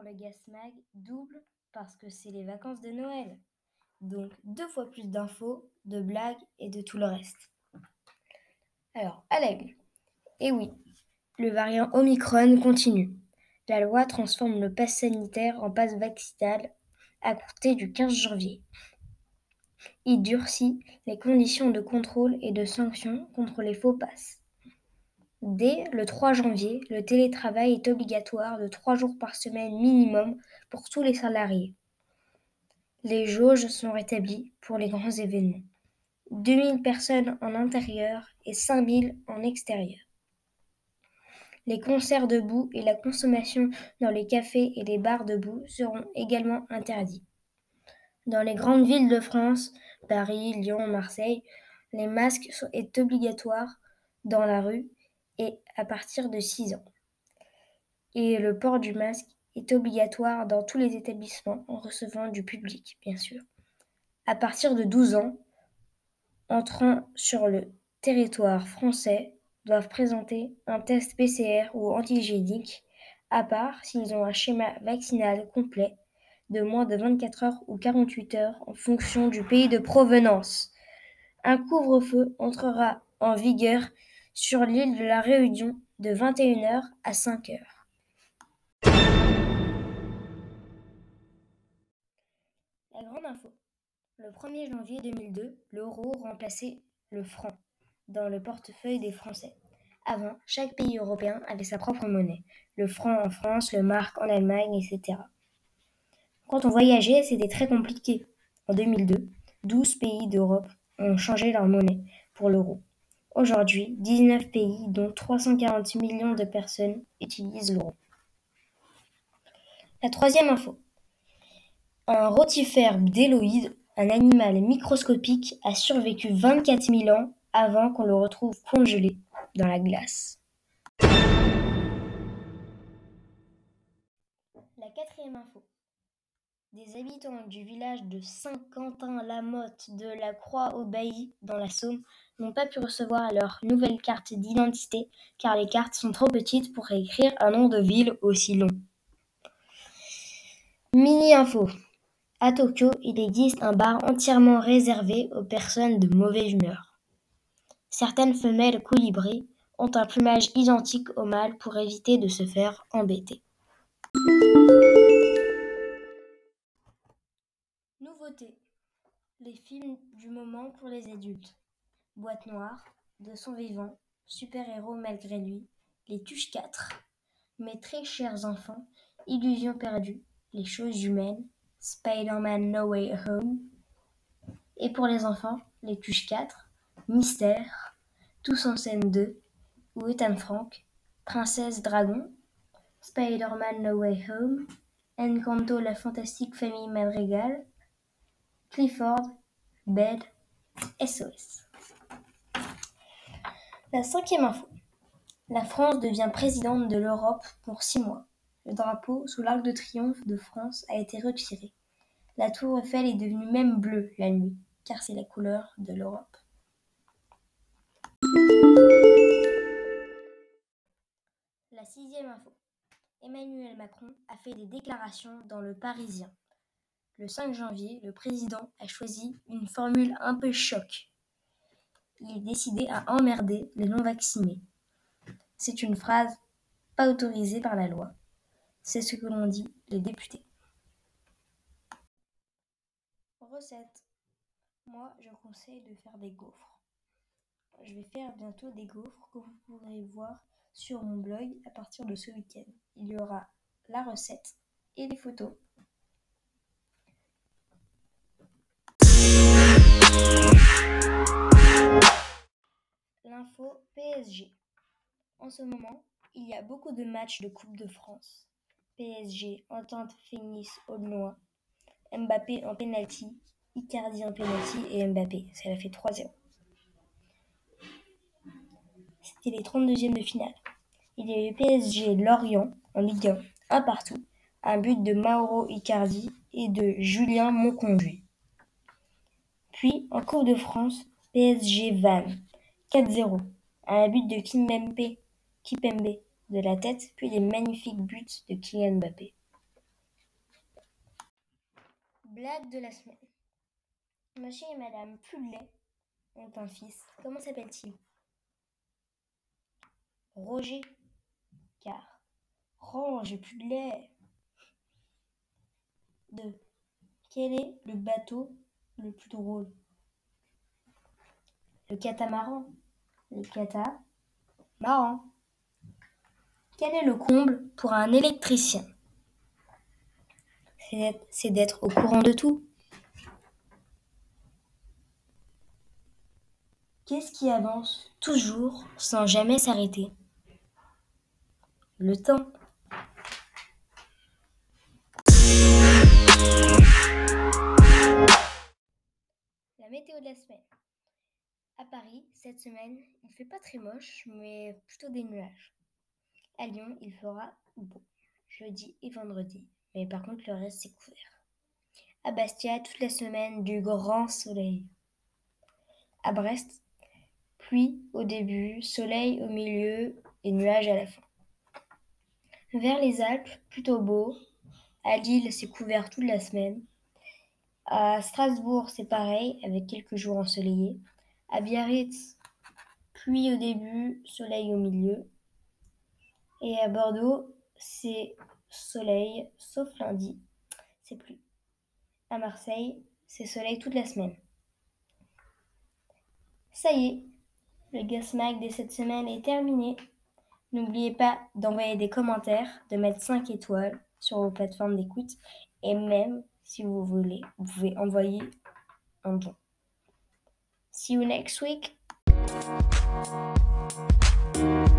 pour le Gasmag double parce que c'est les vacances de Noël. Donc deux fois plus d'infos, de blagues et de tout le reste. Alors, à l'aigle. Eh oui, le variant Omicron continue. La loi transforme le pass sanitaire en passe vaccinal à compter du 15 janvier. Il durcit les conditions de contrôle et de sanction contre les faux passes. Dès le 3 janvier, le télétravail est obligatoire de trois jours par semaine minimum pour tous les salariés. Les jauges sont rétablies pour les grands événements. 2000 personnes en intérieur et 5000 en extérieur. Les concerts debout et la consommation dans les cafés et les bars debout seront également interdits. Dans les grandes villes de France, Paris, Lyon, Marseille, les masques sont obligatoires dans la rue et à partir de 6 ans. Et le port du masque est obligatoire dans tous les établissements en recevant du public, bien sûr. À partir de 12 ans, entrant sur le territoire français doivent présenter un test PCR ou antigénique, à part s'ils ont un schéma vaccinal complet de moins de 24 heures ou 48 heures en fonction du pays de provenance. Un couvre-feu entrera en vigueur sur l'île de la Réunion de 21h à 5h. La grande info. Le 1er janvier 2002, l'euro remplaçait le franc dans le portefeuille des Français. Avant, chaque pays européen avait sa propre monnaie. Le franc en France, le mark en Allemagne, etc. Quand on voyageait, c'était très compliqué. En 2002, 12 pays d'Europe ont changé leur monnaie pour l'euro. Aujourd'hui, dix-neuf pays, dont 340 millions de personnes, utilisent l'euro. La troisième info. Un rotifère bdéloïde, un animal microscopique, a survécu 24 000 ans avant qu'on le retrouve congelé dans la glace. La quatrième info. Des habitants du village de Saint-Quentin-la-Motte de la Croix-au-Bailly, dans la Somme, n'ont pas pu recevoir leur nouvelle carte d'identité car les cartes sont trop petites pour écrire un nom de ville aussi long. Mini info. À Tokyo, il existe un bar entièrement réservé aux personnes de mauvaise humeur. Certaines femelles colibris ont un plumage identique au mâle pour éviter de se faire embêter. Les films du moment pour les adultes. Boîte noire, De son vivant, Super-héros malgré lui, Les Tuches 4. Mes très chers enfants, Illusion perdue, Les choses humaines, Spider-Man No Way Home. Et pour les enfants, Les Tuches 4, Mystère, Tous en scène 2, ou Ethan Frank, Princesse Dragon, Spider-Man No Way Home, Encanto la fantastique famille Madrigal, Clifford, Bed, SOS. La cinquième info. La France devient présidente de l'Europe pour six mois. Le drapeau sous l'arc de triomphe de France a été retiré. La tour Eiffel est devenue même bleue la nuit, car c'est la couleur de l'Europe. La sixième info. Emmanuel Macron a fait des déclarations dans le Parisien. Le 5 janvier, le président a choisi une formule un peu choc. Est décidé à emmerder les non-vaccinés. C'est une phrase pas autorisée par la loi. C'est ce que l'on dit les députés. Recette. Moi, je conseille de faire des gaufres. Je vais faire bientôt des gaufres que vous pourrez voir sur mon blog à partir de ce week-end. Il y aura la recette et les photos. En ce moment, il y a beaucoup de matchs de Coupe de France. PSG, Entente Fénis Aulnois, Mbappé en penalty, Icardi en penalty et Mbappé. Ça fait 3-0. C'était les 32e de finale. Il y a eu PSG Lorient en Ligue 1, un partout, un but de Mauro Icardi et de Julien Monconduit. Puis, en Coupe de France, PSG Vannes, 4-0, un but de Kimpembe de la tête, puis des magnifiques buts de Kylian Mbappé. Blague de la semaine. Monsieur et Madame Pullet ont un fils. Comment s'appelle-t-il? Roger. Car. De lait. 2. Quel est le bateau le plus drôle? Le catamaran. Le cata. Quel est le comble pour un électricien? C'est d'être au courant de tout. Qu'est-ce qui avance toujours sans jamais s'arrêter? Le temps. La météo de la semaine. À Paris, cette semaine, il fait pas très moche, mais plutôt des nuages. À Lyon, il fera beau, jeudi et vendredi, mais par contre, le reste, c'est couvert. À Bastia, toute la semaine, du grand soleil. À Brest, pluie au début, soleil au milieu et nuages à la fin. Vers les Alpes, plutôt beau. À Lille, c'est couvert toute la semaine. À Strasbourg, c'est pareil, avec quelques jours ensoleillés. À Biarritz, pluie au début, soleil au milieu. Et à Bordeaux, c'est soleil, sauf lundi, c'est pluie. À Marseille, c'est soleil toute la semaine. Ça y est, le Gasmag de cette semaine est terminé. N'oubliez pas d'envoyer des commentaires, de mettre 5 étoiles sur vos plateformes d'écoute et même si vous voulez, vous pouvez envoyer un don. See you next week. Thank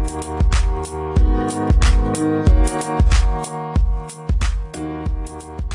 you.